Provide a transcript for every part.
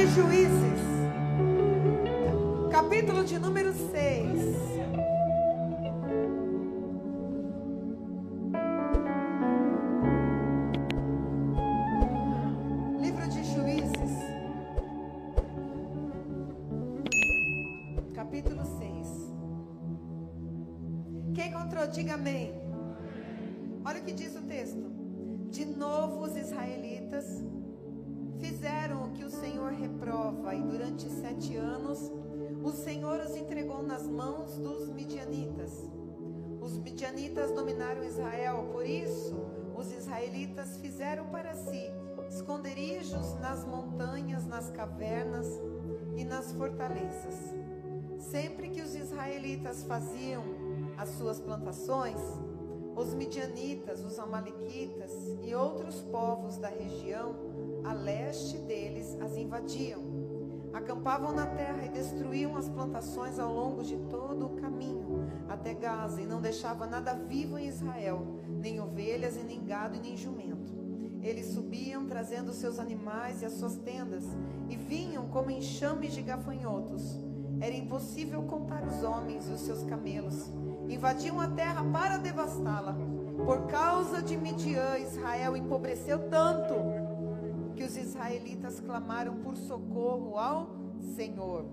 de Juízes, capítulo de número 6. 27 anos, o Senhor os entregou nas mãos dos midianitas. Os midianitas dominaram Israel, por isso os israelitas fizeram para si esconderijos nas montanhas, nas cavernas e nas fortalezas. Sempre que os israelitas faziam as suas plantações, os midianitas, os amalequitas e outros povos da região a leste deles as invadiam. Acampavam na terra e destruíam as plantações ao longo de todo o caminho até Gaza e não deixava nada vivo em Israel, nem ovelhas e nem gado e nem jumento. Eles subiam trazendo seus animais e as suas tendas e vinham como enxames de gafanhotos. Era impossível contar os homens e os seus camelos. Invadiam a terra para devastá-la. Por causa de Midian, Israel empobreceu tanto que os israelitas clamaram por socorro ao Senhor.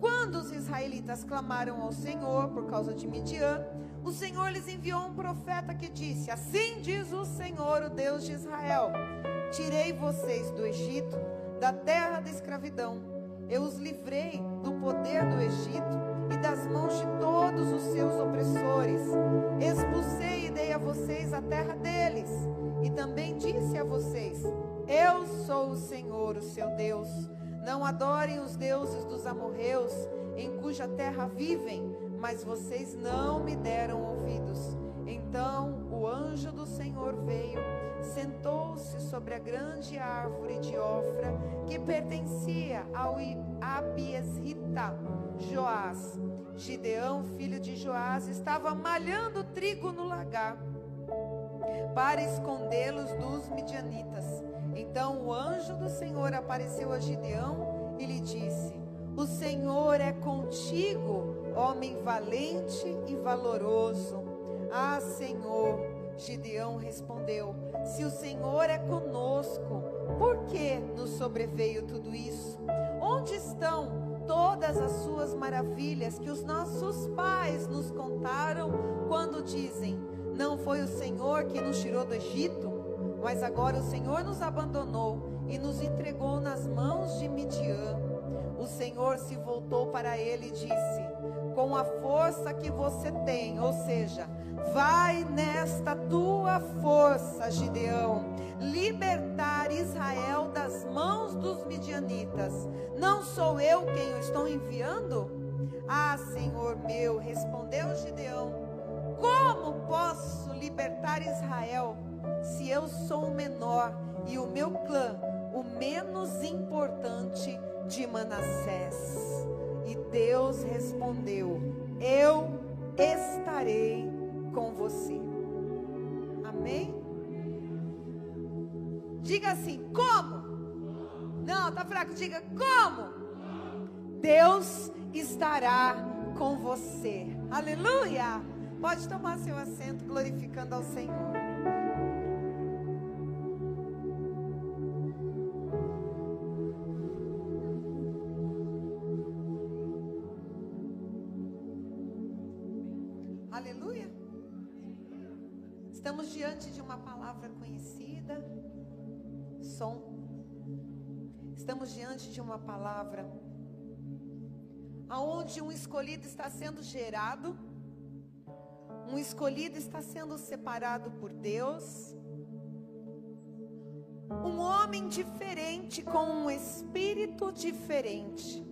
Quando os israelitas clamaram ao Senhor por causa de Midian, o Senhor lhes enviou um profeta que disse: Assim diz o Senhor, o Deus de Israel: Tirei vocês do Egito, da terra da escravidão. Eu os livrei do poder do Egito e das mãos de todos os seus opressores. Expulsei e dei a vocês a terra deles. E também disse a vocês: Eu sou o Senhor, o seu Deus. Não adorem os deuses dos amorreus, em cuja terra vivem, mas vocês não me deram ouvidos. Então o anjo do Senhor veio, sentou-se sobre a grande árvore de Ofra, que pertencia ao Abiesrita Joás. Gideão, filho de Joás, estava malhando trigo no lagar para escondê-los dos midianitas. Então o anjo do Senhor apareceu a Gideão e lhe disse: O Senhor é contigo, homem valente e valoroso. Ah, Senhor, Gideão respondeu: Se o Senhor é conosco, por que nos sobreveio tudo isso? Onde estão todas as suas maravilhas que os nossos pais nos contaram quando dizem: Não foi o Senhor que nos tirou do Egito? Mas agora o Senhor nos abandonou e nos entregou nas mãos de Midian. O Senhor se voltou para ele e disse: Com a força que você tem, ou seja, vai nesta tua força, Gideão, libertar Israel das mãos dos midianitas. Não sou eu quem o estou enviando? Ah, Senhor meu, respondeu Gideão: Como posso libertar Israel? Se eu sou o menor e o meu clã o menos importante de Manassés? E Deus respondeu: Eu estarei com você. Amém? Diga assim: Como? Não, tá fraco. Diga como? Deus estará com você. Aleluia! Pode tomar seu assento glorificando ao Senhor. Estamos diante de uma palavra aonde um escolhido está sendo gerado, um escolhido está sendo separado por Deus, um homem diferente com um espírito diferente.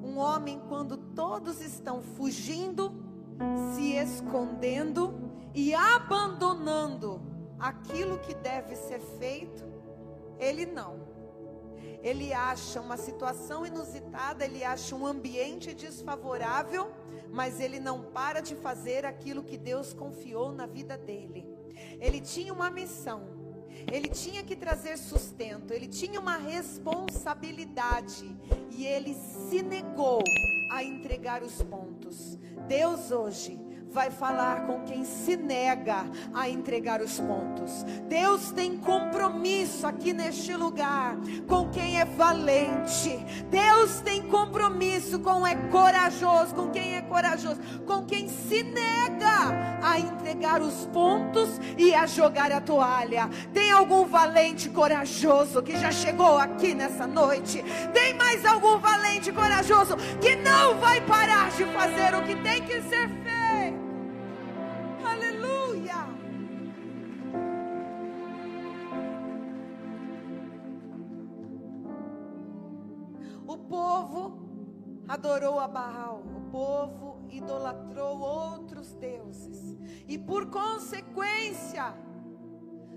Um homem quando todos estão fugindo, se escondendo e abandonando aquilo que deve ser feito, ele não. Ele acha uma situação inusitada, ele acha um ambiente desfavorável, mas ele não para de fazer aquilo que Deus confiou na vida dele. Ele tinha uma missão. ele tinha que trazer sustento, ele tinha uma responsabilidade e ele se negou a entregar os pontos. Deus hoje vai falar com quem se nega a entregar os pontos. Deus tem compromisso aqui neste lugar com quem é valente. Deus tem compromisso com é corajoso, com quem é corajoso, com quem se nega a entregar os pontos e a jogar a toalha. Tem algum valente corajoso que já chegou aqui nessa noite? Tem mais algum valente corajoso que não vai parar de fazer o que tem que ser feito? Adorou a Baal, o povo idolatrou outros deuses, e por consequência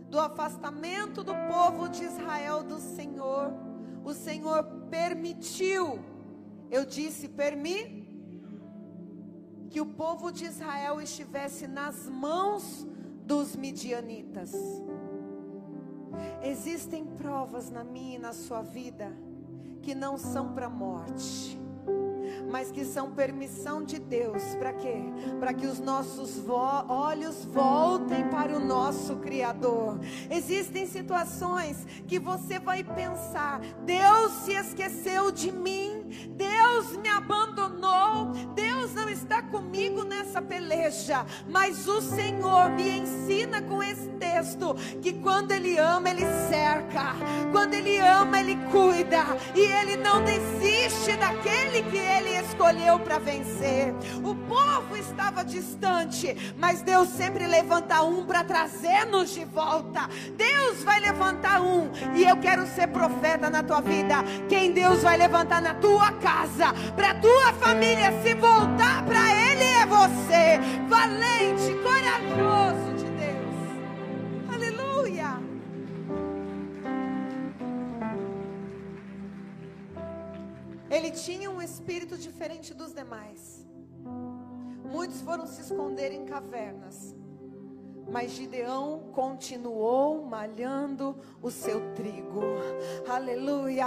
do afastamento do povo de Israel do Senhor, o Senhor permitiu, eu disse, permitiu que o povo de Israel estivesse nas mãos dos midianitas. Existem provas na minha e na sua vida que não são para morte mas que são permissão de Deus. Para quê? Para que os nossos vo olhos voltem para o nosso Criador. Existem situações que você vai pensar: Deus se esqueceu de mim, Deus me abandonou, Deus não está comigo nessa peleja. Mas o Senhor me ensina com esse texto que quando Ele ama, Ele cerca, quando Ele ama, Ele cuida, e Ele não desiste daquele que Ele escolheu para vencer. O povo estava distante, mas Deus sempre levanta um para trazer-nos de volta. Deus vai levantar um, e eu quero ser profeta na tua vida. Quem Deus vai levantar na tua casa, para tua família se voltar para Ele é você, valente, corajoso de Deus. Aleluia. Ele tinha um espírito diferente dos demais. Muitos foram se esconder em cavernas. Mas Gideão continuou malhando o seu trigo. Aleluia.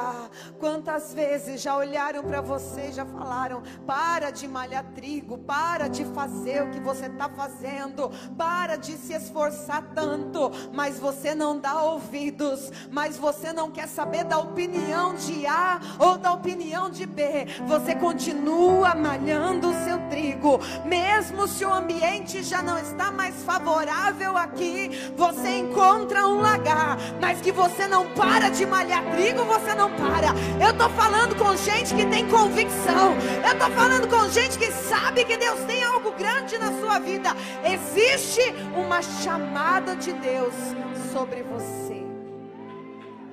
Quantas vezes já olharam para você e já falaram: para de malhar trigo, para de fazer o que você está fazendo, para de se esforçar tanto. Mas você não dá ouvidos, mas você não quer saber da opinião de A ou da opinião de B. Você continua malhando o seu trigo, mesmo se o ambiente já não está mais favorável aqui, você encontra um lagar, mas que você não para de malhar trigo, você não para. Eu estou falando com gente que tem convicção, eu estou falando com gente que sabe que Deus tem algo grande na sua vida. Existe uma chamada de Deus sobre você.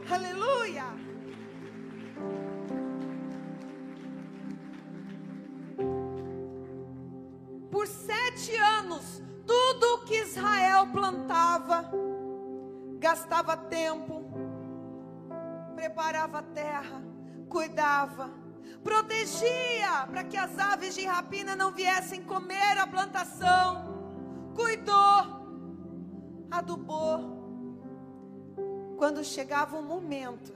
Aleluia. Por sete anos, tudo que Israel plantava, gastava tempo, preparava a terra, cuidava, protegia para que as aves de rapina não viessem comer a plantação, cuidou, adubou. Quando chegava o momento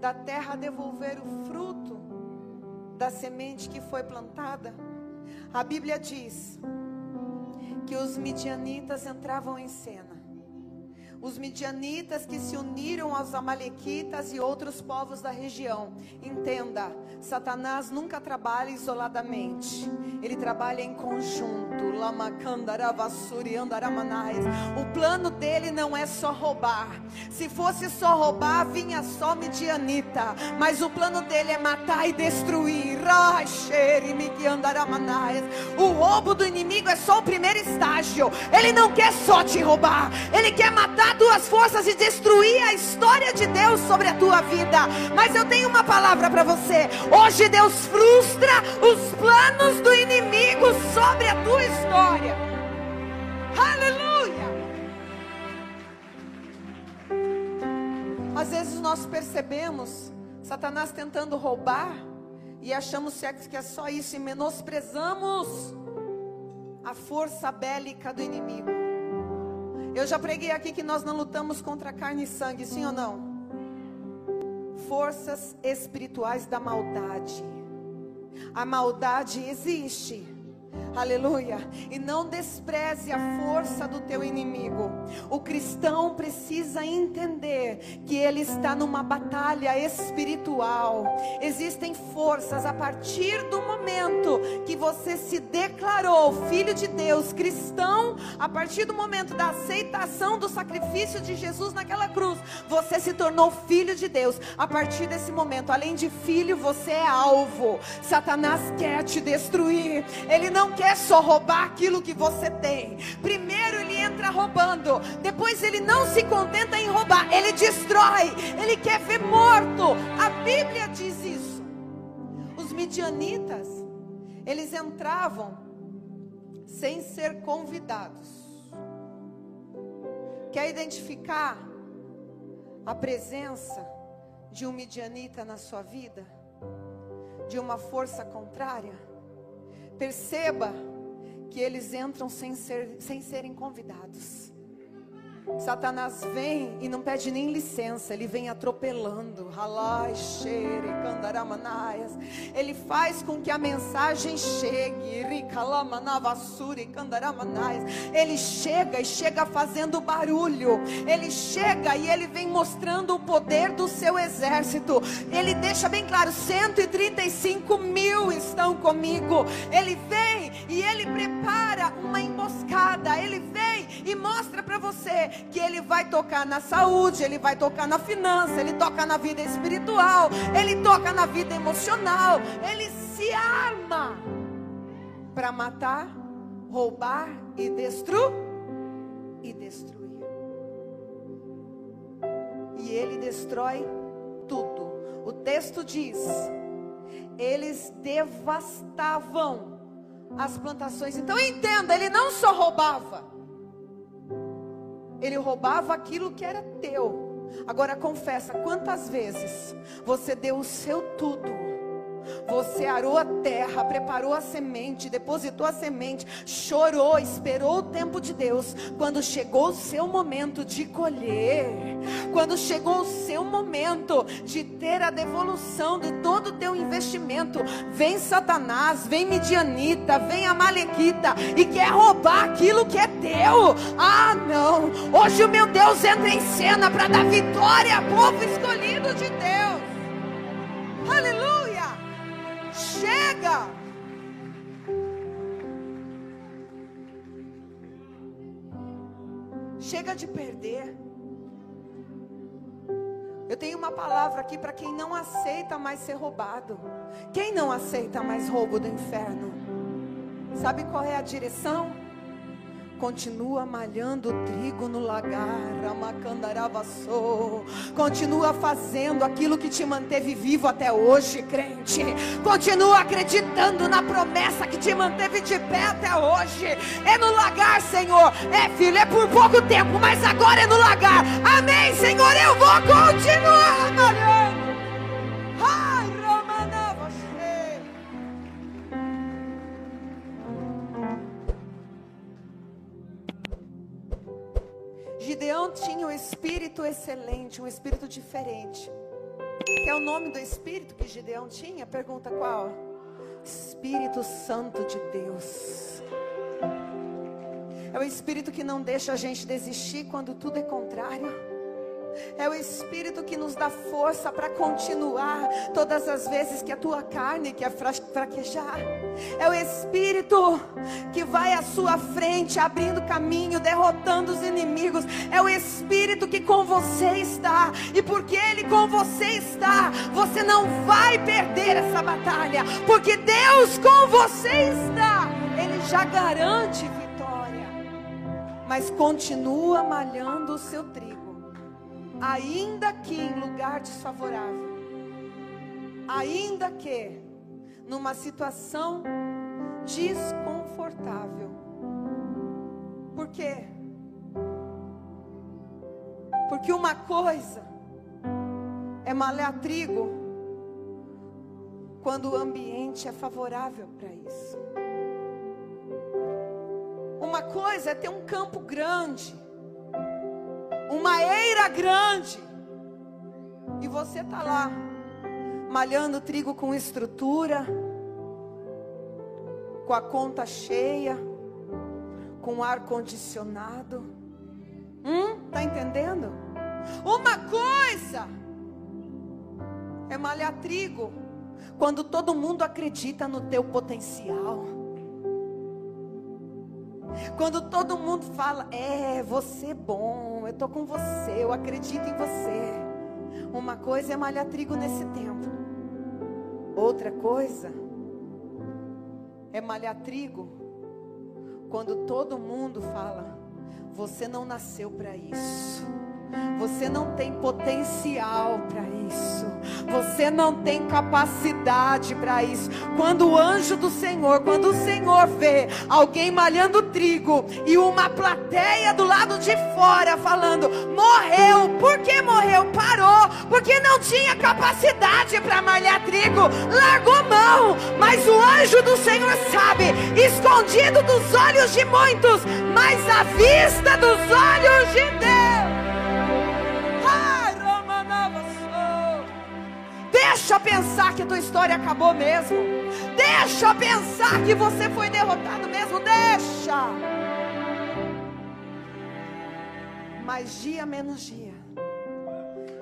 da terra devolver o fruto da semente que foi plantada, a Bíblia diz que os midianitas entravam em cena. Os midianitas que se uniram aos amalequitas e outros povos da região. Entenda, Satanás nunca trabalha isoladamente. Ele trabalha em conjunto. O plano dele não é só roubar. Se fosse só roubar, vinha só midianita. Mas o plano dele é matar e destruir. O roubo do inimigo é só o primeiro estágio. Ele não quer só te roubar. Ele quer matar usar duas forças e destruir a história de Deus sobre a tua vida. Mas eu tenho uma palavra para você. Hoje Deus frustra os planos do inimigo sobre a tua história. Aleluia! Às vezes nós percebemos Satanás tentando roubar e achamos que é só isso e menosprezamos a força bélica do inimigo. Eu já preguei aqui que nós não lutamos contra carne e sangue, sim ou não? Forças espirituais da maldade. A maldade existe. Aleluia. E não despreze a força do teu inimigo. O cristão precisa entender que ele está numa batalha espiritual. Existem forças a partir do momento que você se declarou filho de Deus, cristão, a partir do momento da aceitação do sacrifício de Jesus naquela cruz, você se tornou filho de Deus. A partir desse momento, além de filho, você é alvo. Satanás quer te destruir. Ele não quer só roubar aquilo que você tem. Primeiro ele entra roubando, depois ele não se contenta em roubar, ele destrói, ele quer ver morto. A Bíblia diz isso. Os midianitas, eles entravam sem ser convidados. Quer identificar a presença de um midianita na sua vida? De uma força contrária? Perceba que eles entram sem, ser, sem serem convidados. Satanás vem e não pede nem licença, ele vem atropelando. Ele faz com que a mensagem chegue. Ele chega e chega fazendo barulho. Ele chega e ele vem mostrando o poder do seu exército. Ele deixa bem claro: 135 mil estão comigo. Ele vem e ele prepara uma emboscada. Mostra para você que Ele vai tocar na saúde, Ele vai tocar na finança, Ele toca na vida espiritual, Ele toca na vida emocional, Ele se arma para matar, roubar e destruir e destruir. E Ele destrói tudo. O texto diz: eles devastavam as plantações. Então entenda, ele não só roubava, ele roubava aquilo que era teu. Agora confessa, quantas vezes você deu o seu tudo você arou a terra, preparou a semente, depositou a semente, chorou, esperou o tempo de Deus. Quando chegou o seu momento de colher, quando chegou o seu momento de ter a devolução de todo o teu investimento, vem Satanás, vem Midianita, vem a Malequita e quer roubar aquilo que é teu. Ah, não! Hoje o meu Deus entra em cena para dar vitória povo escolhido de Deus. Aleluia! Chega! Chega de perder. Eu tenho uma palavra aqui para quem não aceita mais ser roubado. Quem não aceita mais roubo do inferno? Sabe qual é a direção? Continua malhando o trigo no lagar, amacandaravassou. Continua fazendo aquilo que te manteve vivo até hoje, crente. Continua acreditando na promessa que te manteve de pé até hoje. É no lagar, Senhor. É, filho, é por pouco tempo, mas agora é no lagar. Amém, Senhor. Eu vou continuar malhando. Espírito excelente, um espírito diferente. Que é o nome do espírito que Gideão tinha? Pergunta qual? Espírito Santo de Deus. É o espírito que não deixa a gente desistir quando tudo é contrário. É o Espírito que nos dá força para continuar todas as vezes que a tua carne quer fraquejar. É o Espírito que vai à sua frente, abrindo caminho, derrotando os inimigos. É o Espírito que com você está. E porque Ele com você está, você não vai perder essa batalha. Porque Deus com você está. Ele já garante vitória. Mas continua malhando o seu trigo ainda que em lugar desfavorável, ainda que numa situação desconfortável. Por quê? Porque uma coisa é malhar trigo quando o ambiente é favorável para isso. Uma coisa é ter um campo grande uma eira grande, e você está lá, malhando trigo com estrutura, com a conta cheia, com ar condicionado. Hum, tá entendendo? Uma coisa é malhar trigo quando todo mundo acredita no teu potencial. Quando todo mundo fala, é, você é bom, eu tô com você, eu acredito em você. Uma coisa é malhar trigo nesse tempo. Outra coisa é malhar trigo quando todo mundo fala: você não nasceu para isso. Você não tem potencial para isso. Você não tem capacidade para isso. Quando o anjo do Senhor, quando o Senhor vê alguém malhando trigo e uma plateia do lado de fora falando: morreu. Por que morreu? Parou. Porque não tinha capacidade para malhar trigo. Largou mão. Mas o anjo do Senhor sabe, escondido dos olhos de muitos, mas à vista dos olhos de Deus. Deixa pensar que a tua história acabou mesmo. Deixa pensar que você foi derrotado mesmo. Deixa. Mas dia menos dia,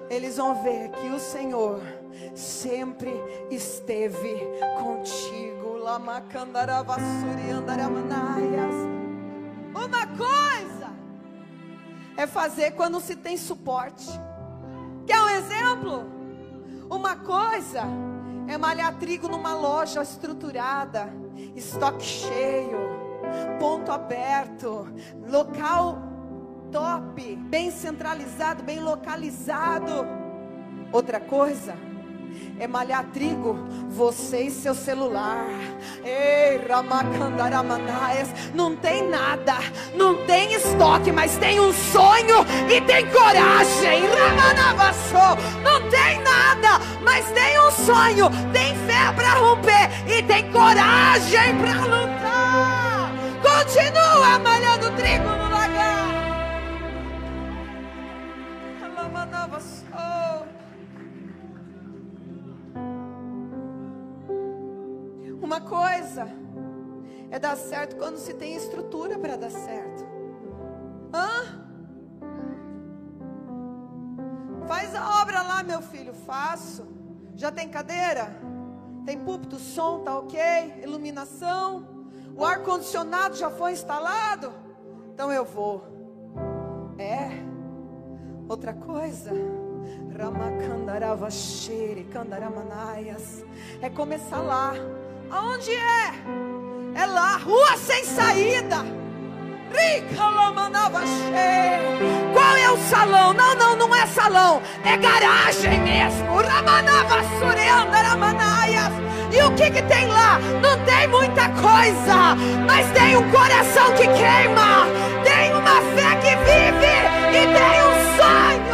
eles vão ver que o Senhor sempre esteve contigo. Uma coisa é fazer quando se tem suporte. Quer um exemplo? Uma coisa é malhar trigo numa loja estruturada, estoque cheio, ponto aberto, local top, bem centralizado, bem localizado. Outra coisa é malhar trigo, você e seu celular. Ei, Ramacandaramandaias, não tem nada, não tem estoque, mas tem um sonho e tem coragem. Ramanavassou, não tem nada, mas tem um sonho, tem fé para romper e tem coragem para lutar. Continua malhando trigo no lagar. Ramanavassou. Uma coisa é dar certo quando se tem estrutura para dar certo. Hã? Faz a obra lá, meu filho. Faço. Já tem cadeira? Tem púlpito, som, tá ok? Iluminação? O ar condicionado já foi instalado? Então eu vou. É. Outra coisa. É começar lá. Aonde é? É lá, rua sem saída. Qual é o salão? Não, não, não é salão. É garagem mesmo. E o que que tem lá? Não tem muita coisa, mas tem um coração que queima, tem uma fé que vive e tem um sonho.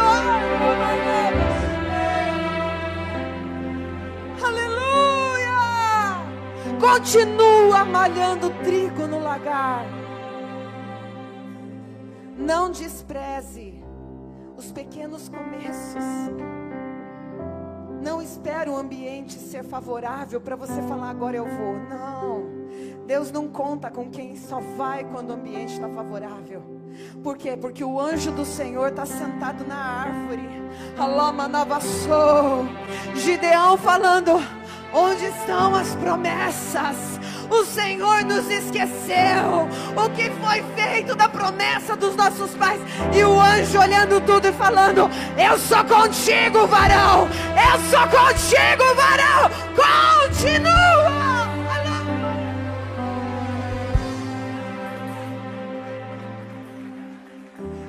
Continua malhando trigo no lagar. Não despreze os pequenos começos. Não espere o ambiente ser favorável para você falar agora eu vou. Não. Deus não conta com quem só vai quando o ambiente está favorável. Por quê? Porque o anjo do Senhor está sentado na árvore. Alama Navassou. Gideão falando. Onde estão as promessas? O Senhor nos esqueceu. O que foi feito da promessa dos nossos pais? E o anjo olhando tudo e falando: Eu sou contigo, varão. Eu sou contigo, varão. Continua.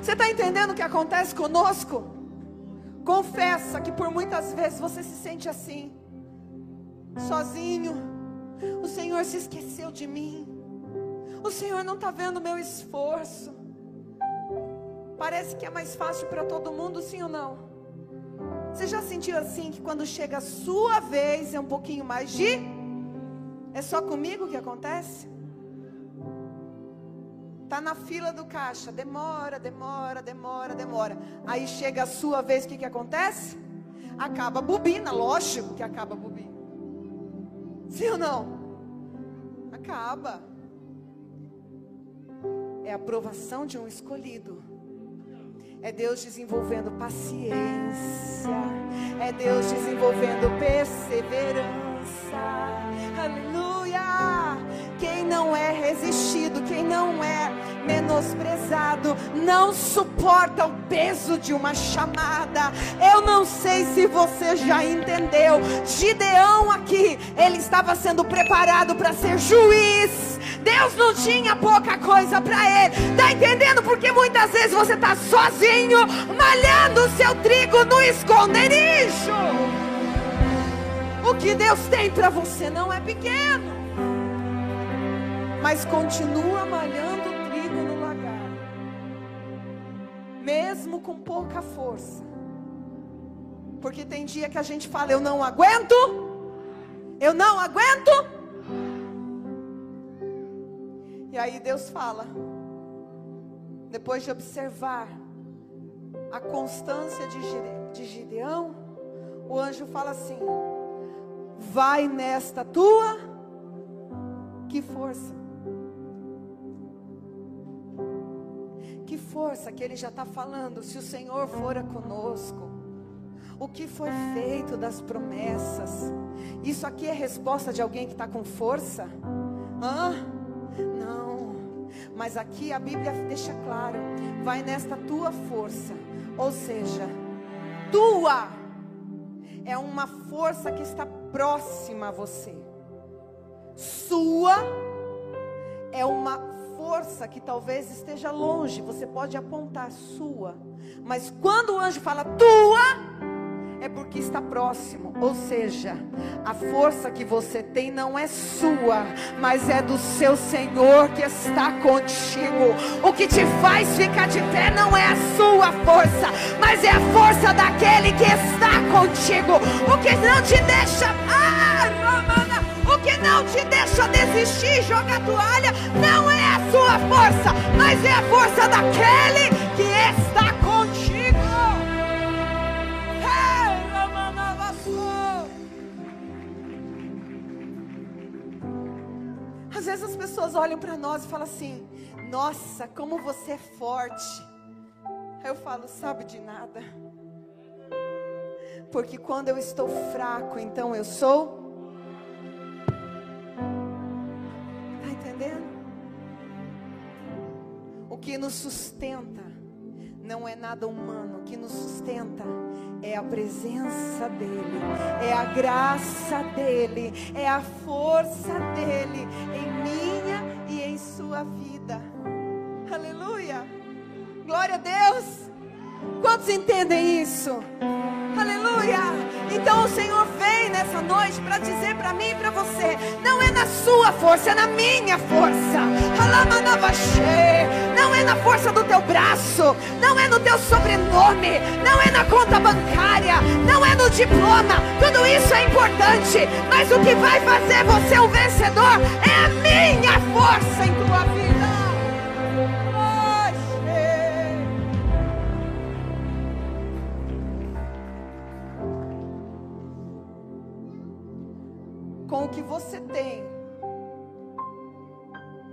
Você está entendendo o que acontece conosco? Confessa que por muitas vezes você se sente assim sozinho. O Senhor se esqueceu de mim. O Senhor não está vendo meu esforço. Parece que é mais fácil para todo mundo, sim ou não? Você já sentiu assim que quando chega a sua vez é um pouquinho mais de? É só comigo que acontece? Tá na fila do caixa, demora, demora, demora, demora. Aí chega a sua vez, o que, que acontece? Acaba a bobina, lógico que acaba a bobina. Sim ou não? Acaba. É a aprovação de um escolhido. É Deus desenvolvendo paciência. É Deus desenvolvendo perseverança. Aleluia! Não é resistido, quem não é menosprezado, não suporta o peso de uma chamada. Eu não sei se você já entendeu. Gideão aqui, ele estava sendo preparado para ser juiz. Deus não tinha pouca coisa para ele. Tá entendendo? Porque muitas vezes você está sozinho, malhando o seu trigo no esconderijo. O que Deus tem para você não é pequeno. Mas continua malhando o trigo no lagar. Mesmo com pouca força. Porque tem dia que a gente fala, eu não aguento. Eu não aguento. E aí Deus fala, depois de observar a constância de Gideão, o anjo fala assim: vai nesta tua, que força. Força que ele já está falando, se o Senhor fora conosco. O que foi feito das promessas? Isso aqui é resposta de alguém que está com força? Hã? Não, mas aqui a Bíblia deixa claro: vai nesta tua força, ou seja, tua é uma força que está próxima a você, sua é uma força que talvez esteja longe, você pode apontar sua, mas quando o anjo fala tua, é porque está próximo. Ou seja, a força que você tem não é sua, mas é do seu Senhor que está contigo. O que te faz ficar de pé não é a sua força, mas é a força daquele que está contigo. O que não te deixa. Ah, Romana, o que não te deixa desistir, jogar toalha, não é a sua força, mas é a força daquele que está Às vezes as pessoas olham para nós e falam assim: Nossa, como você é forte. Aí eu falo: Sabe de nada. Porque quando eu estou fraco, então eu sou. Que nos sustenta não é nada humano, que nos sustenta é a presença dEle, é a graça dEle, é a força dEle em minha e em sua vida. Aleluia! Glória a Deus! Quantos entendem isso? Aleluia! Então o Senhor vem nessa noite para dizer para mim e para você: não é na sua força, é na minha força. Não é na força do teu braço, não é no teu sobrenome, não é na conta bancária, não é no diploma. Tudo isso é importante, mas o que vai fazer você um vencedor é a minha força em tua vida. com o que você tem,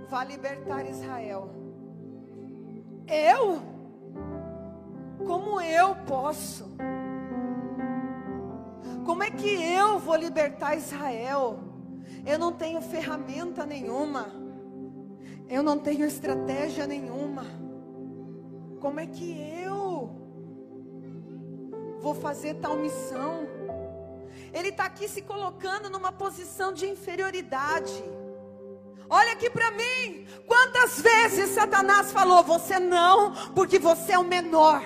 vá libertar Israel. Eu? Como eu posso? Como é que eu vou libertar Israel? Eu não tenho ferramenta nenhuma. Eu não tenho estratégia nenhuma. Como é que eu vou fazer tal missão? Ele está aqui se colocando numa posição de inferioridade. Olha aqui para mim. Quantas vezes Satanás falou: Você não, porque você é o menor.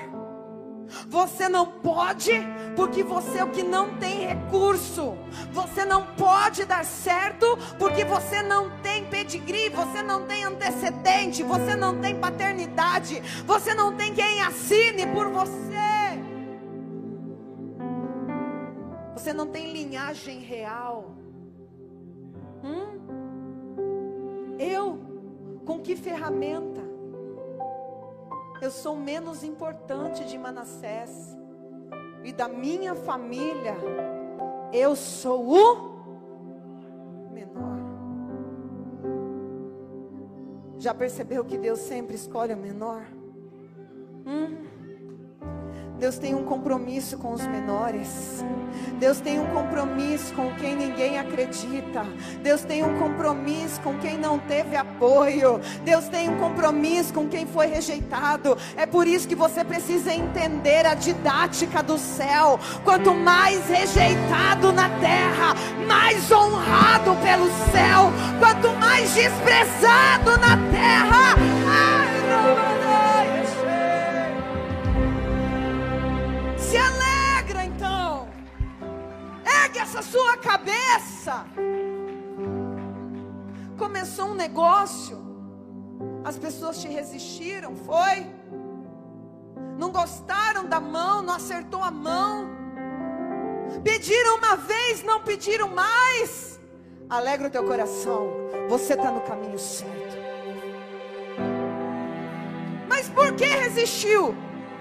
Você não pode, porque você é o que não tem recurso. Você não pode dar certo, porque você não tem pedigree, você não tem antecedente, você não tem paternidade, você não tem quem assine por você. Você não tem linhagem real. Hum? Eu, com que ferramenta? Eu sou menos importante de Manassés. E da minha família, eu sou o menor. Já percebeu que Deus sempre escolhe o menor? Hum. Deus tem um compromisso com os menores. Deus tem um compromisso com quem ninguém acredita. Deus tem um compromisso com quem não teve apoio. Deus tem um compromisso com quem foi rejeitado. É por isso que você precisa entender a didática do céu. Quanto mais rejeitado na terra, mais honrado pelo céu. Quanto mais desprezado na terra, Ergue essa sua cabeça. Começou um negócio. As pessoas te resistiram, foi? Não gostaram da mão, não acertou a mão. Pediram uma vez, não pediram mais. Alegra o teu coração. Você está no caminho certo. Mas por que resistiu?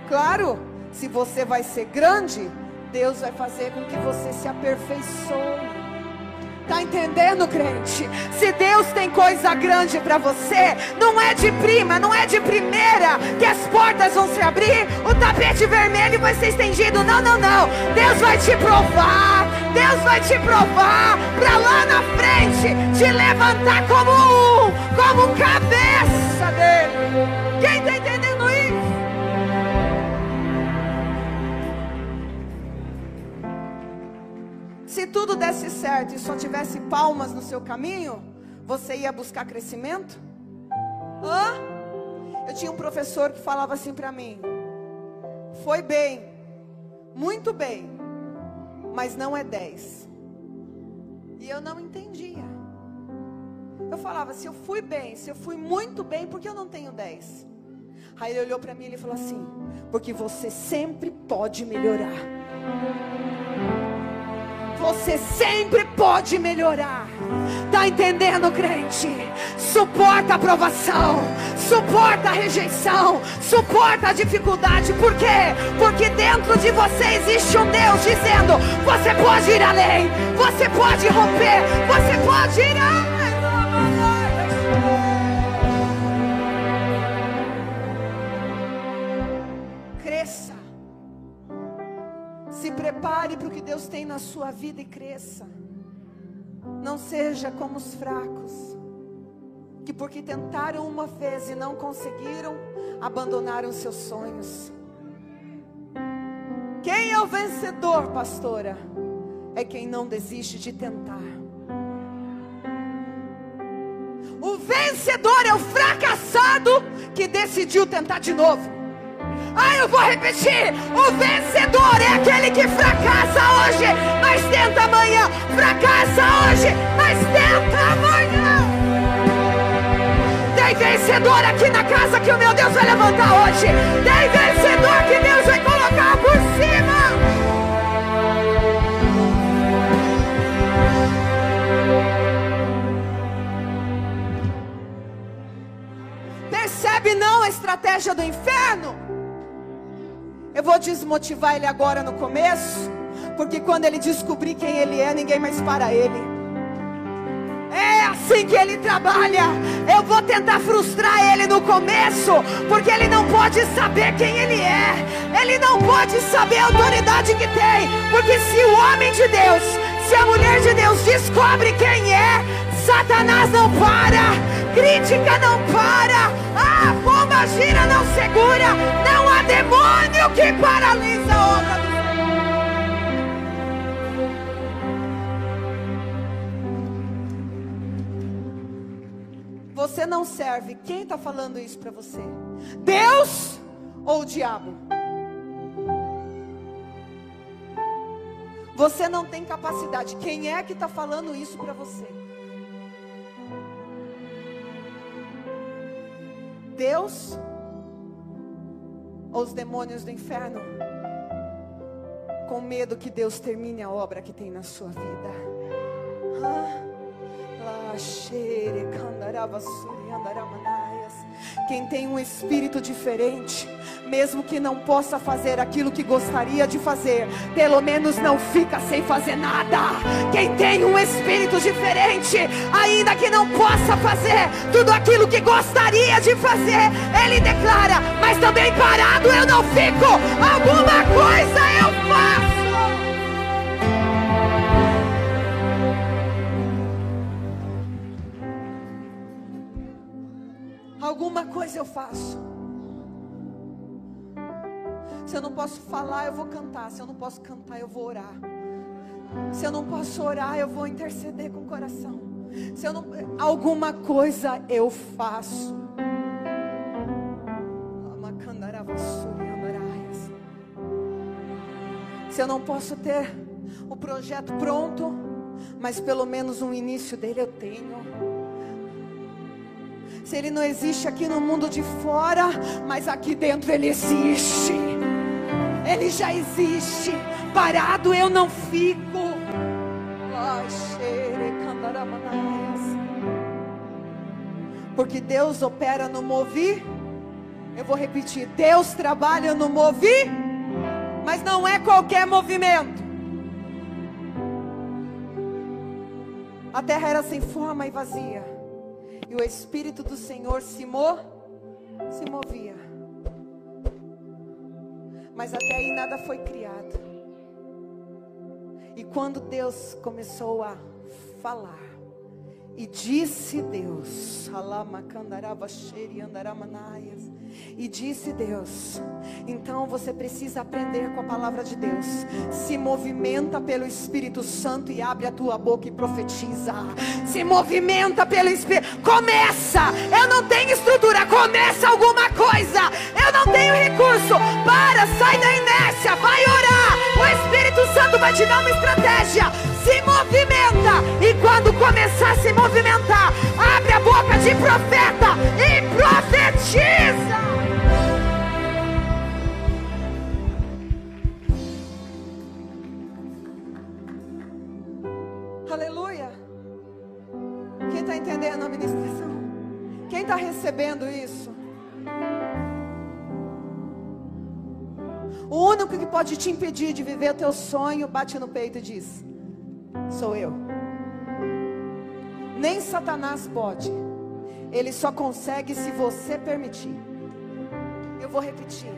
Claro, se você vai ser grande, Deus vai fazer com que você se aperfeiçoe. Tá entendendo, crente? Se Deus tem coisa grande para você, não é de prima, não é de primeira que as portas vão se abrir, o tapete vermelho vai ser estendido. Não, não, não. Deus vai te provar. Deus vai te provar para lá na frente te levantar como um, como um desse certo e só tivesse palmas no seu caminho, você ia buscar crescimento? Hã? Eu tinha um professor que falava assim para mim: Foi bem, muito bem, mas não é 10. E eu não entendia. Eu falava: Se eu fui bem, se eu fui muito bem, por que eu não tenho 10? Aí ele olhou para mim e falou assim: Porque você sempre pode melhorar. Você sempre pode melhorar. Tá entendendo, crente? Suporta a provação, suporta a rejeição, suporta a dificuldade. Por quê? Porque dentro de você existe um Deus dizendo: você pode ir além, você pode romper, você pode ir além. Prepare para o que Deus tem na sua vida e cresça. Não seja como os fracos, que porque tentaram uma vez e não conseguiram, abandonaram seus sonhos. Quem é o vencedor, pastora? É quem não desiste de tentar. O vencedor é o fracassado que decidiu tentar de novo. Ah, eu vou repetir: o vencedor é aquele que fracassa hoje, mas tenta amanhã. Fracassa hoje, mas tenta amanhã. Tem vencedor aqui na casa que o meu Deus vai levantar hoje. Tem vencedor que Deus vai colocar por cima. Percebe não a estratégia do inferno? Eu vou desmotivar ele agora no começo, porque quando ele descobrir quem ele é, ninguém mais para ele. É assim que ele trabalha. Eu vou tentar frustrar ele no começo, porque ele não pode saber quem ele é. Ele não pode saber a autoridade que tem, porque se o homem de Deus, se a mulher de Deus descobre quem é, Satanás não para, crítica não para, a bomba gira não segura, não há demônio que paralisa a obra do Você não serve. Quem está falando isso para você? Deus ou o diabo? Você não tem capacidade. Quem é que está falando isso para você? Deus ou os demônios do inferno? Com medo que Deus termine a obra que tem na sua vida. Ah, Quem tem um espírito diferente, mesmo que não possa fazer aquilo que gostaria de fazer, pelo menos não fica sem fazer nada. Quem tem um espírito diferente, ainda que não possa fazer tudo aquilo que gostaria de fazer, ele declara: Mas também parado eu não fico, alguma coisa eu Alguma coisa eu faço. Se eu não posso falar, eu vou cantar. Se eu não posso cantar, eu vou orar. Se eu não posso orar, eu vou interceder com o coração. Se eu não, alguma coisa eu faço. Se eu não posso ter o projeto pronto, mas pelo menos um início dele eu tenho. Se ele não existe aqui no mundo de fora, mas aqui dentro ele existe. Ele já existe. Parado eu não fico. Porque Deus opera no mover. Eu vou repetir: Deus trabalha no mover, mas não é qualquer movimento. A terra era sem forma e vazia, e o Espírito do Senhor se, mo se movia mas até aí nada foi criado. E quando Deus começou a falar, e disse Deus, e disse Deus, então você precisa aprender com a palavra de Deus. Se movimenta pelo Espírito Santo e abre a tua boca e profetiza. Se movimenta pelo Espírito. Começa. Eu não tenho estrutura. Começa alguma coisa. Eu não tenho recurso. Para, sai da inércia. Vai orar. O Espírito Santo vai te dar uma estratégia se movimenta. E quando começar a se movimentar, abre a boca de profeta e profetiza. Aleluia. Quem está entendendo a ministração? Quem está recebendo isso? O único que pode te impedir de viver o teu sonho, bate no peito e diz: sou eu. Nem Satanás pode. Ele só consegue se você permitir. Eu vou repetir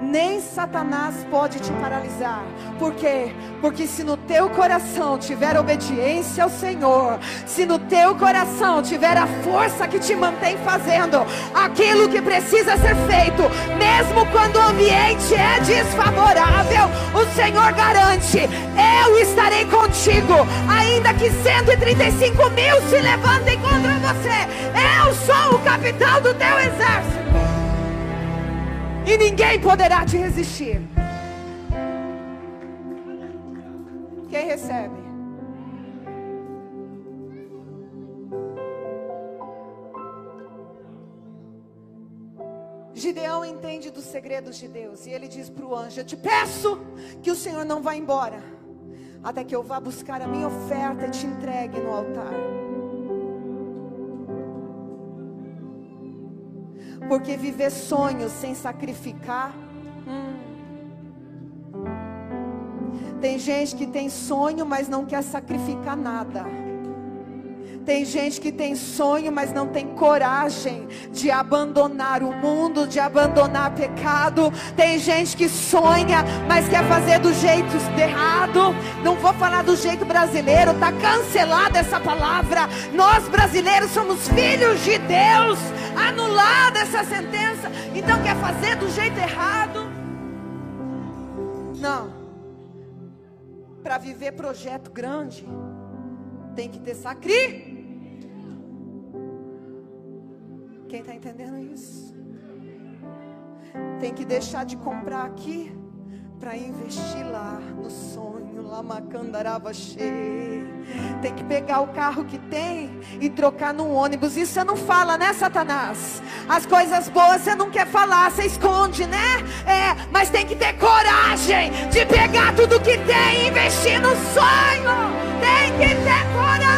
nem Satanás pode te paralisar. Por quê? Porque se no teu coração tiver obediência ao Senhor, se no teu coração tiver a força que te mantém fazendo aquilo que precisa ser feito, mesmo quando o ambiente é desfavorável, o Senhor garante: eu estarei contigo, ainda que 135 mil se levantem contra você, eu sou o capitão do teu exército e ninguém poderá te resistir. Quem recebe? Gideão entende dos segredos de Deus e ele diz para o anjo: Eu te peço que o Senhor não vá embora, até que eu vá buscar a minha oferta e te entregue no altar. Porque viver sonhos sem sacrificar. Hum. Tem gente que tem sonho, mas não quer sacrificar nada. Tem gente que tem sonho, mas não tem coragem de abandonar o mundo, de abandonar pecado. Tem gente que sonha, mas quer fazer do jeito errado. Não vou falar do jeito brasileiro, tá cancelada essa palavra. Nós brasileiros somos filhos de Deus. Anulada essa sentença. Então quer fazer do jeito errado? Não. Para viver projeto grande, tem que ter sacrifício. Quem está entendendo isso? Tem que deixar de comprar aqui para investir lá no sonho, lá macandarava. Tem que pegar o carro que tem e trocar num ônibus. Isso você não fala, né, Satanás? As coisas boas você não quer falar, você esconde, né? É, mas tem que ter coragem de pegar tudo que tem e investir no sonho. Tem que ter coragem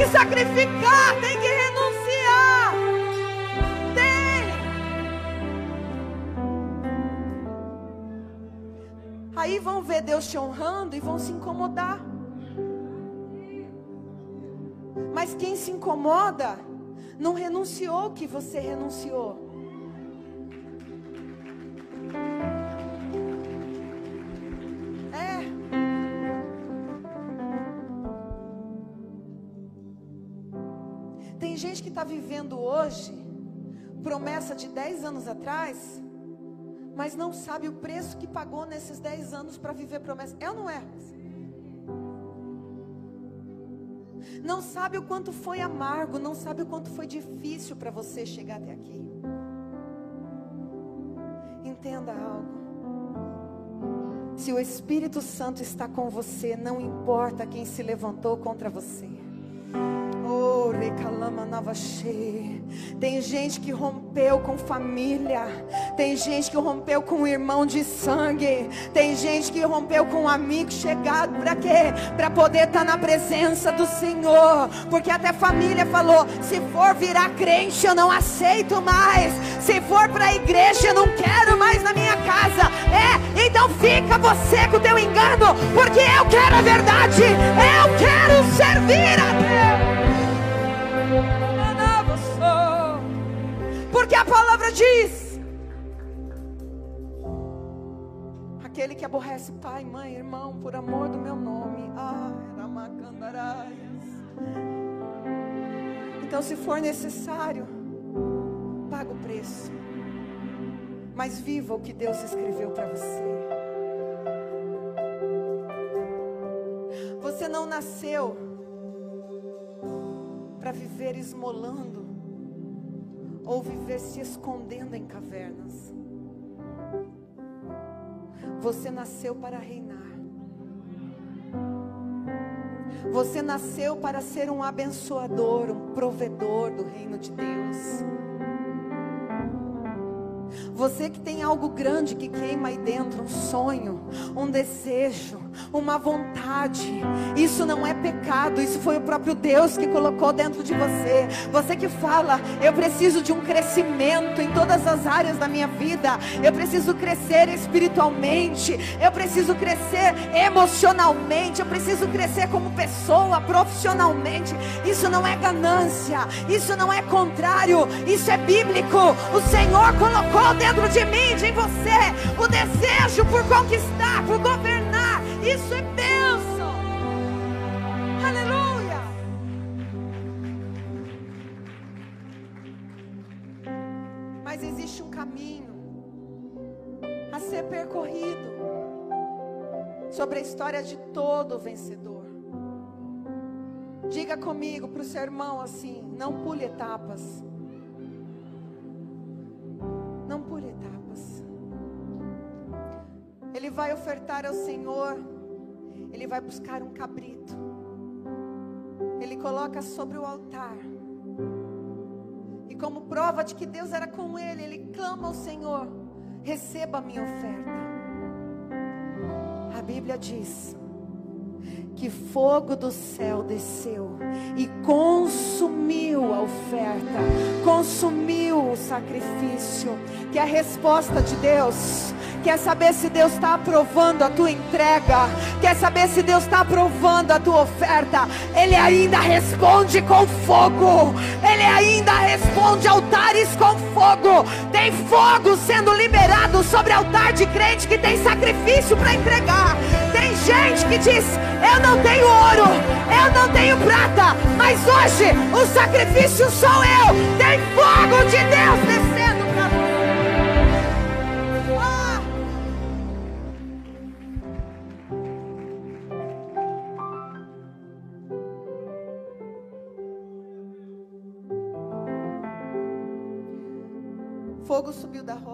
que sacrificar, tem que renunciar. Tem. Aí vão ver Deus te honrando e vão se incomodar. Mas quem se incomoda não renunciou o que você renunciou. Vivendo hoje promessa de 10 anos atrás, mas não sabe o preço que pagou nesses 10 anos para viver promessa. É ou não é? Não sabe o quanto foi amargo, não sabe o quanto foi difícil para você chegar até aqui. Entenda algo. Se o Espírito Santo está com você, não importa quem se levantou contra você. Tem gente que rompeu com família. Tem gente que rompeu com um irmão de sangue. Tem gente que rompeu com um amigo chegado. Para quê? Para poder estar tá na presença do Senhor. Porque até família falou: se for virar crente, eu não aceito mais. Se for para a igreja, eu não quero mais na minha casa. É, então fica você com o teu engano. Porque eu quero a verdade. Eu quero servir a Deus. Porque a palavra diz: aquele que aborrece pai, mãe, irmão, por amor do meu nome. Ah, então, se for necessário, paga o preço. Mas viva o que Deus escreveu para você. Você não nasceu para viver esmolando ou viver se escondendo em cavernas. Você nasceu para reinar. Você nasceu para ser um abençoador, um provedor do reino de Deus. Você que tem algo grande que queima aí dentro, um sonho, um desejo, uma vontade. Isso não é pecado, isso foi o próprio Deus que colocou dentro de você. Você que fala, eu preciso de um crescimento em todas as áreas da minha vida. Eu preciso crescer espiritualmente, eu preciso crescer emocionalmente, eu preciso crescer como pessoa, profissionalmente. Isso não é ganância, isso não é contrário, isso é bíblico. O Senhor colocou dentro de mim, de você, o desejo por conquistar, por governar. Isso é bênção. Aleluia. Mas existe um caminho a ser percorrido sobre a história de todo vencedor. Diga comigo para o seu irmão assim: não pule etapas. Ele vai ofertar ao Senhor, ele vai buscar um cabrito, ele coloca sobre o altar, e como prova de que Deus era com ele, ele clama ao Senhor: receba a minha oferta. A Bíblia diz que fogo do céu desceu e consumiu a oferta, consumiu o sacrifício, que é a resposta de Deus Quer saber se Deus está aprovando a tua entrega? Quer saber se Deus está aprovando a tua oferta? Ele ainda responde com fogo. Ele ainda responde altares com fogo. Tem fogo sendo liberado sobre altar de crente que tem sacrifício para entregar. Tem gente que diz: Eu não tenho ouro, eu não tenho prata, mas hoje o sacrifício sou eu. Tem fogo de Deus descendo.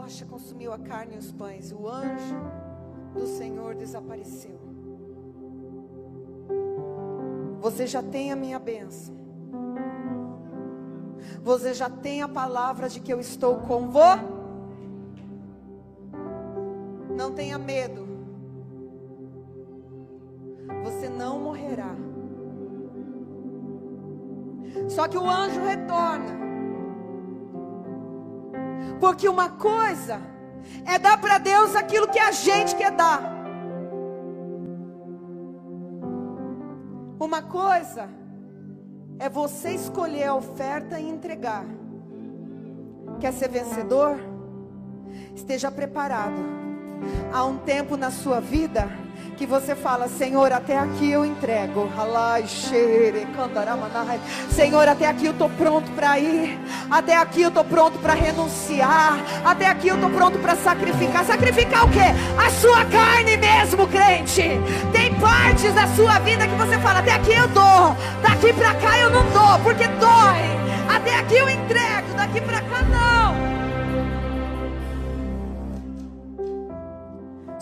Rocha, consumiu a carne e os pães. O anjo do Senhor desapareceu. Você já tem a minha bênção. Você já tem a palavra de que eu estou com você. Não tenha medo. Você não morrerá. Só que o anjo retorna. Porque uma coisa é dar para Deus aquilo que a gente quer dar. Uma coisa é você escolher a oferta e entregar. Quer ser vencedor? Esteja preparado Há um tempo na sua vida que você fala, Senhor, até aqui eu entrego. Senhor, até aqui eu estou pronto para ir. Até aqui eu estou pronto para renunciar. Até aqui eu estou pronto para sacrificar. Sacrificar o quê? A sua carne mesmo, crente. Tem partes da sua vida que você fala, até aqui eu dou. Daqui para cá eu não dou, porque dói. Até aqui eu entrego, daqui para cá não.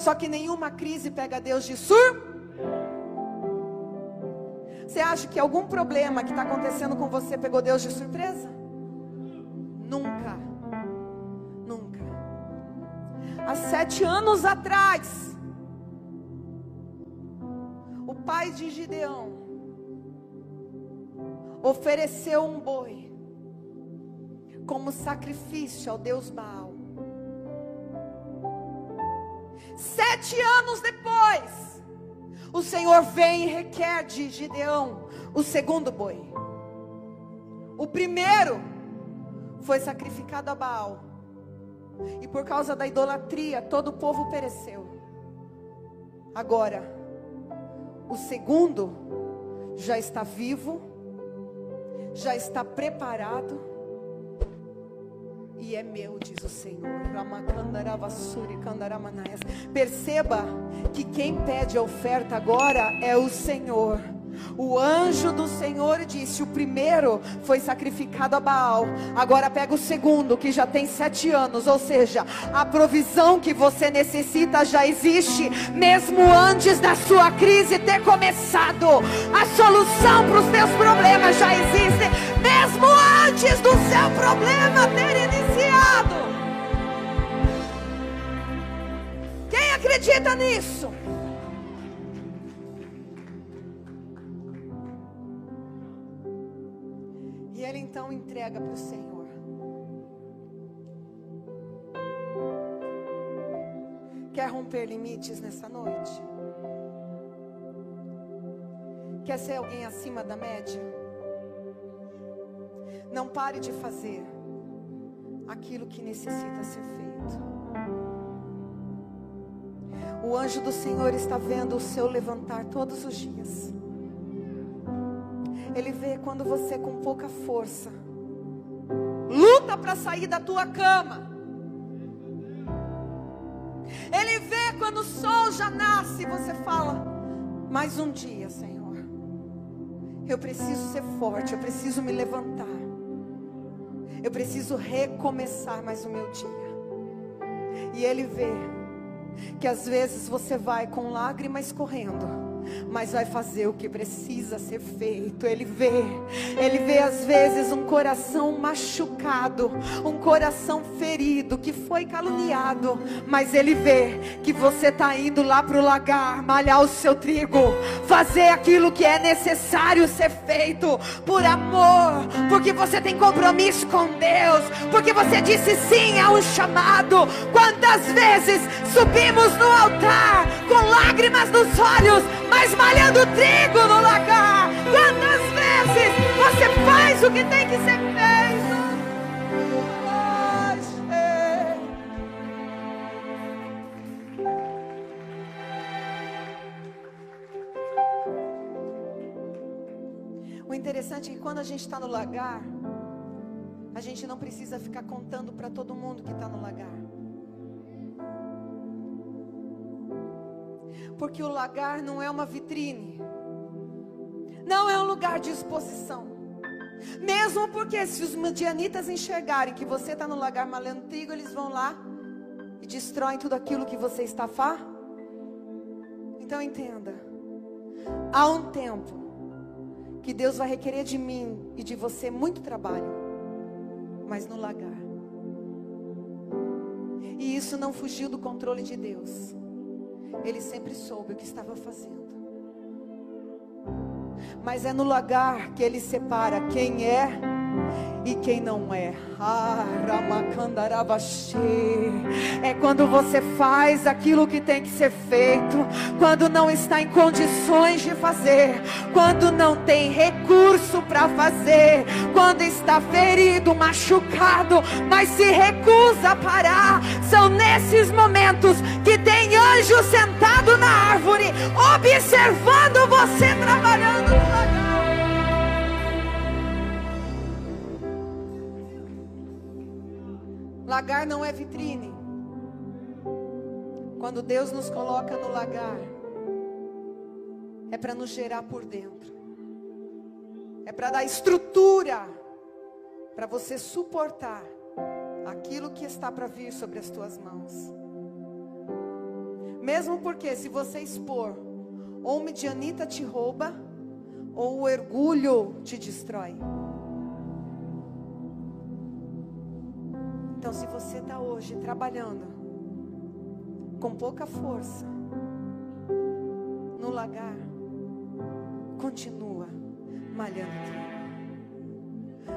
Só que nenhuma crise pega Deus de sur. Você acha que algum problema que está acontecendo com você pegou Deus de surpresa? Nunca. Nunca. Há sete anos atrás, o pai de Gideão ofereceu um boi como sacrifício ao Deus Baal. Sete anos depois, o Senhor vem e requer de Gideão o segundo boi. O primeiro foi sacrificado a Baal. E por causa da idolatria, todo o povo pereceu. Agora, o segundo já está vivo, já está preparado e é meu, diz o Senhor. Perceba que quem pede a oferta agora é o Senhor. O anjo do Senhor disse: o primeiro foi sacrificado a Baal, agora pega o segundo, que já tem sete anos. Ou seja, a provisão que você necessita já existe, mesmo antes da sua crise ter começado. A solução para os teus problemas já existe, mesmo antes do seu problema ter iniciado. Quem acredita nisso? ele então entrega para o Senhor. Quer romper limites nessa noite? Quer ser alguém acima da média? Não pare de fazer aquilo que necessita ser feito. O anjo do Senhor está vendo o seu levantar todos os dias. Ele vê quando você com pouca força luta para sair da tua cama. Ele vê quando o sol já nasce e você fala: mais um dia, Senhor. Eu preciso ser forte, eu preciso me levantar. Eu preciso recomeçar mais o meu dia. E ele vê que às vezes você vai com lágrimas correndo mas vai fazer o que precisa ser feito. Ele vê, ele vê às vezes um coração machucado, um coração ferido, que foi caluniado, mas ele vê que você está indo lá para o lagar, malhar o seu trigo, fazer aquilo que é necessário ser feito por amor, porque você tem compromisso com Deus, porque você disse sim a um chamado. Quantas vezes subimos no altar com lágrimas nos olhos, mas malhando trigo no lagar. Quantas vezes você faz o que tem que ser feito? O interessante é que quando a gente está no lagar, a gente não precisa ficar contando para todo mundo que está no lagar. Porque o lagar não é uma vitrine, não é um lugar de exposição. Mesmo porque se os medianitas enxergarem que você está no lagar malhando eles vão lá e destroem tudo aquilo que você está fá. Então entenda, há um tempo que Deus vai requerer de mim e de você muito trabalho, mas no lagar. E isso não fugiu do controle de Deus. Ele sempre soube o que estava fazendo. Mas é no lagar que ele separa quem é e quem não é. Ah, é quando você faz aquilo que tem que ser feito, quando não está em condições de fazer, quando não tem recurso para fazer, quando está ferido, machucado, mas se recusa a parar. São nesses momentos que tem anjo sentado na árvore, observando você trabalhando no lagar. Lagar não é vitrine. Quando Deus nos coloca no lagar, é para nos gerar por dentro, é para dar estrutura para você suportar aquilo que está para vir sobre as tuas mãos. Mesmo porque, se você expor, ou o medianita te rouba, ou o orgulho te destrói. Então, se você está hoje trabalhando com pouca força no lagar, continua malhando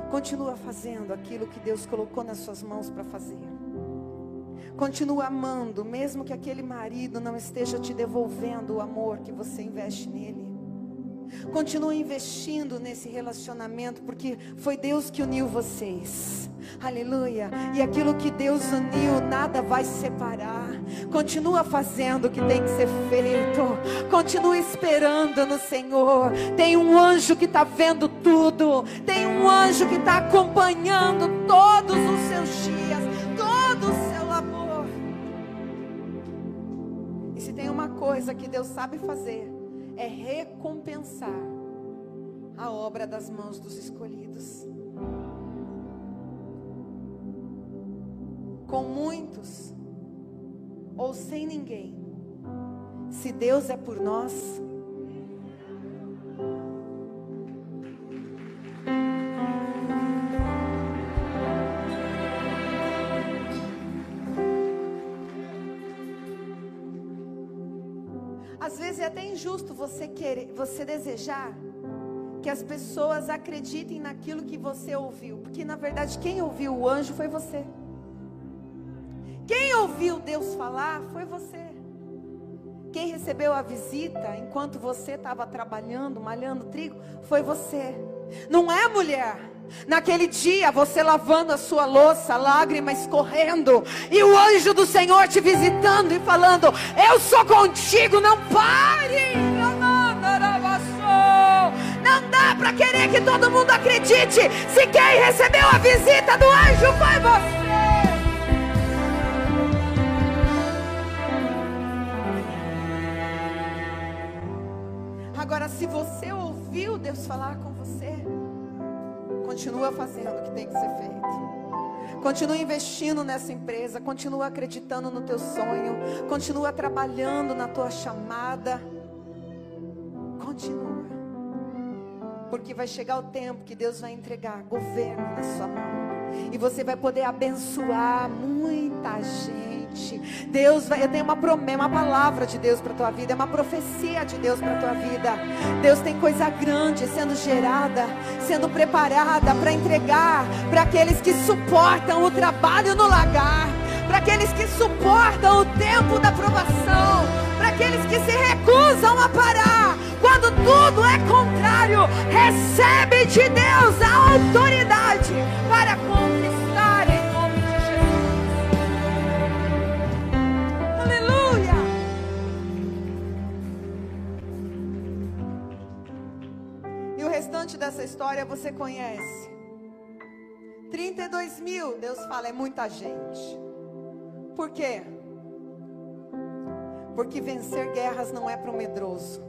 Continua fazendo aquilo que Deus colocou nas suas mãos para fazer. Continua amando, mesmo que aquele marido não esteja te devolvendo o amor que você investe nele. Continua investindo nesse relacionamento, porque foi Deus que uniu vocês. Aleluia. E aquilo que Deus uniu, nada vai separar. Continua fazendo o que tem que ser feito. Continua esperando no Senhor. Tem um anjo que está vendo tudo. Tem um anjo que está acompanhando todos os seus dias, todo coisa que Deus sabe fazer, é recompensar a obra das mãos dos escolhidos. com muitos ou sem ninguém. Se Deus é por nós, você querer, você desejar que as pessoas acreditem naquilo que você ouviu, porque na verdade quem ouviu o anjo foi você. Quem ouviu Deus falar foi você. Quem recebeu a visita enquanto você estava trabalhando, malhando trigo, foi você. Não é mulher. Naquele dia, você lavando a sua louça, lágrimas correndo, e o anjo do Senhor te visitando e falando: Eu sou contigo, não pare. Não dá para querer que todo mundo acredite. Se quem recebeu a visita do anjo foi você. Agora, se você ouviu Deus falar com você, continua fazendo o que tem que ser feito. Continua investindo nessa empresa, continua acreditando no teu sonho, continua trabalhando na tua chamada. Continua. Porque vai chegar o tempo que Deus vai entregar governo na sua mão. E você vai poder abençoar muita gente. Deus vai, eu tenho uma promessa, uma palavra de Deus para tua vida, é uma profecia de Deus para tua vida. Deus tem coisa grande sendo gerada, sendo preparada para entregar para aqueles que suportam o trabalho no lagar, para aqueles que suportam o tempo da provação, para aqueles que se recusam a parar. Quando tudo é contrário, recebe de Deus a autoridade para conquistar restante dessa história você conhece. 32 mil, Deus fala, é muita gente. Por quê? Porque vencer guerras não é para o medroso.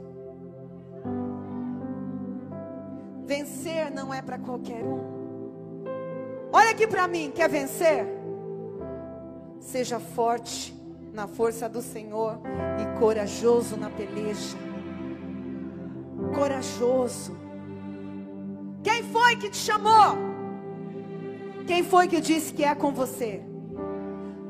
Vencer não é para qualquer um. Olha aqui para mim, quer vencer? Seja forte na força do Senhor e corajoso na peleja. Corajoso. Quem foi que te chamou? Quem foi que disse que é com você?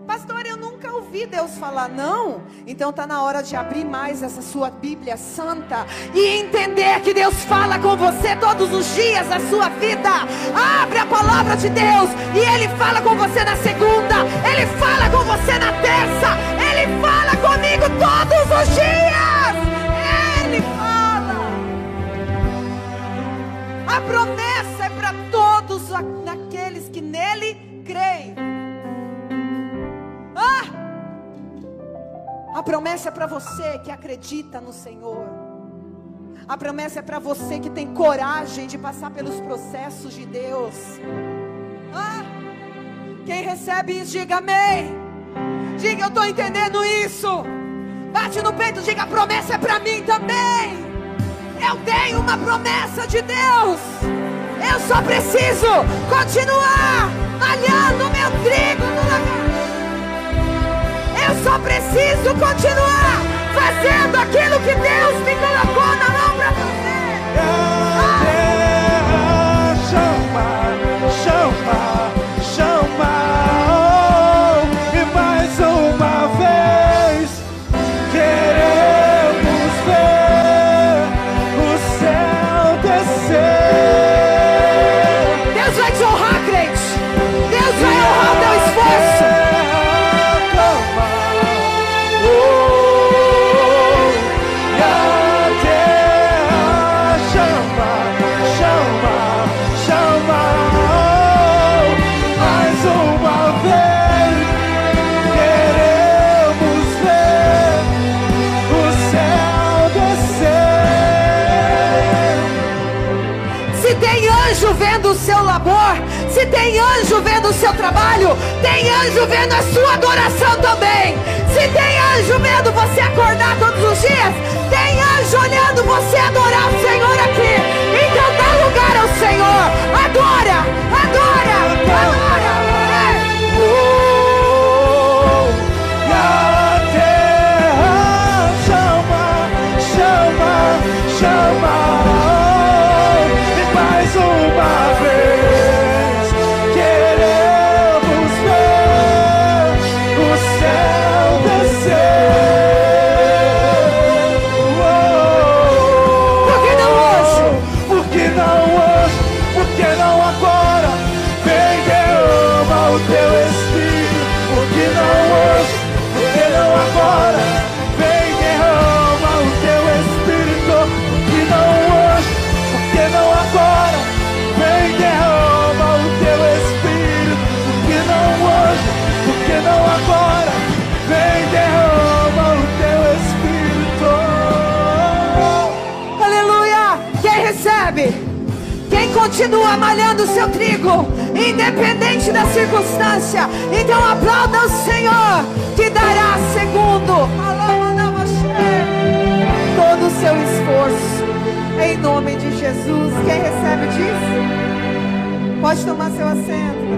Pastor, eu nunca ouvi Deus falar, não. Então tá na hora de abrir mais essa sua Bíblia santa e entender que Deus fala com você todos os dias da sua vida. Abre a palavra de Deus e Ele fala com você na segunda, Ele fala com você na terça, Ele fala comigo todos os dias. Ele fala. A promessa A promessa é para você que acredita no Senhor. A promessa é para você que tem coragem de passar pelos processos de Deus. Ah! Quem recebe isso, diga amém. Diga, eu estou entendendo isso. Bate no peito, diga, a promessa é para mim também. Eu tenho uma promessa de Deus. Eu só preciso continuar malhando meu trigo no lagar. Eu só preciso continuar fazendo aquilo que Deus me colocou na mão para fazer. Vendo o seu labor, se tem anjo vendo o seu trabalho, tem anjo vendo a sua adoração também. Se tem anjo vendo você acordar todos os dias, tem anjo olhando você adorar o Senhor aqui. Então dá lugar ao Senhor. Adora, adora, adora. Independente da circunstância, então aplauda o Senhor, que dará segundo todo o seu esforço, em nome de Jesus. Quem recebe disso? Pode tomar seu assento.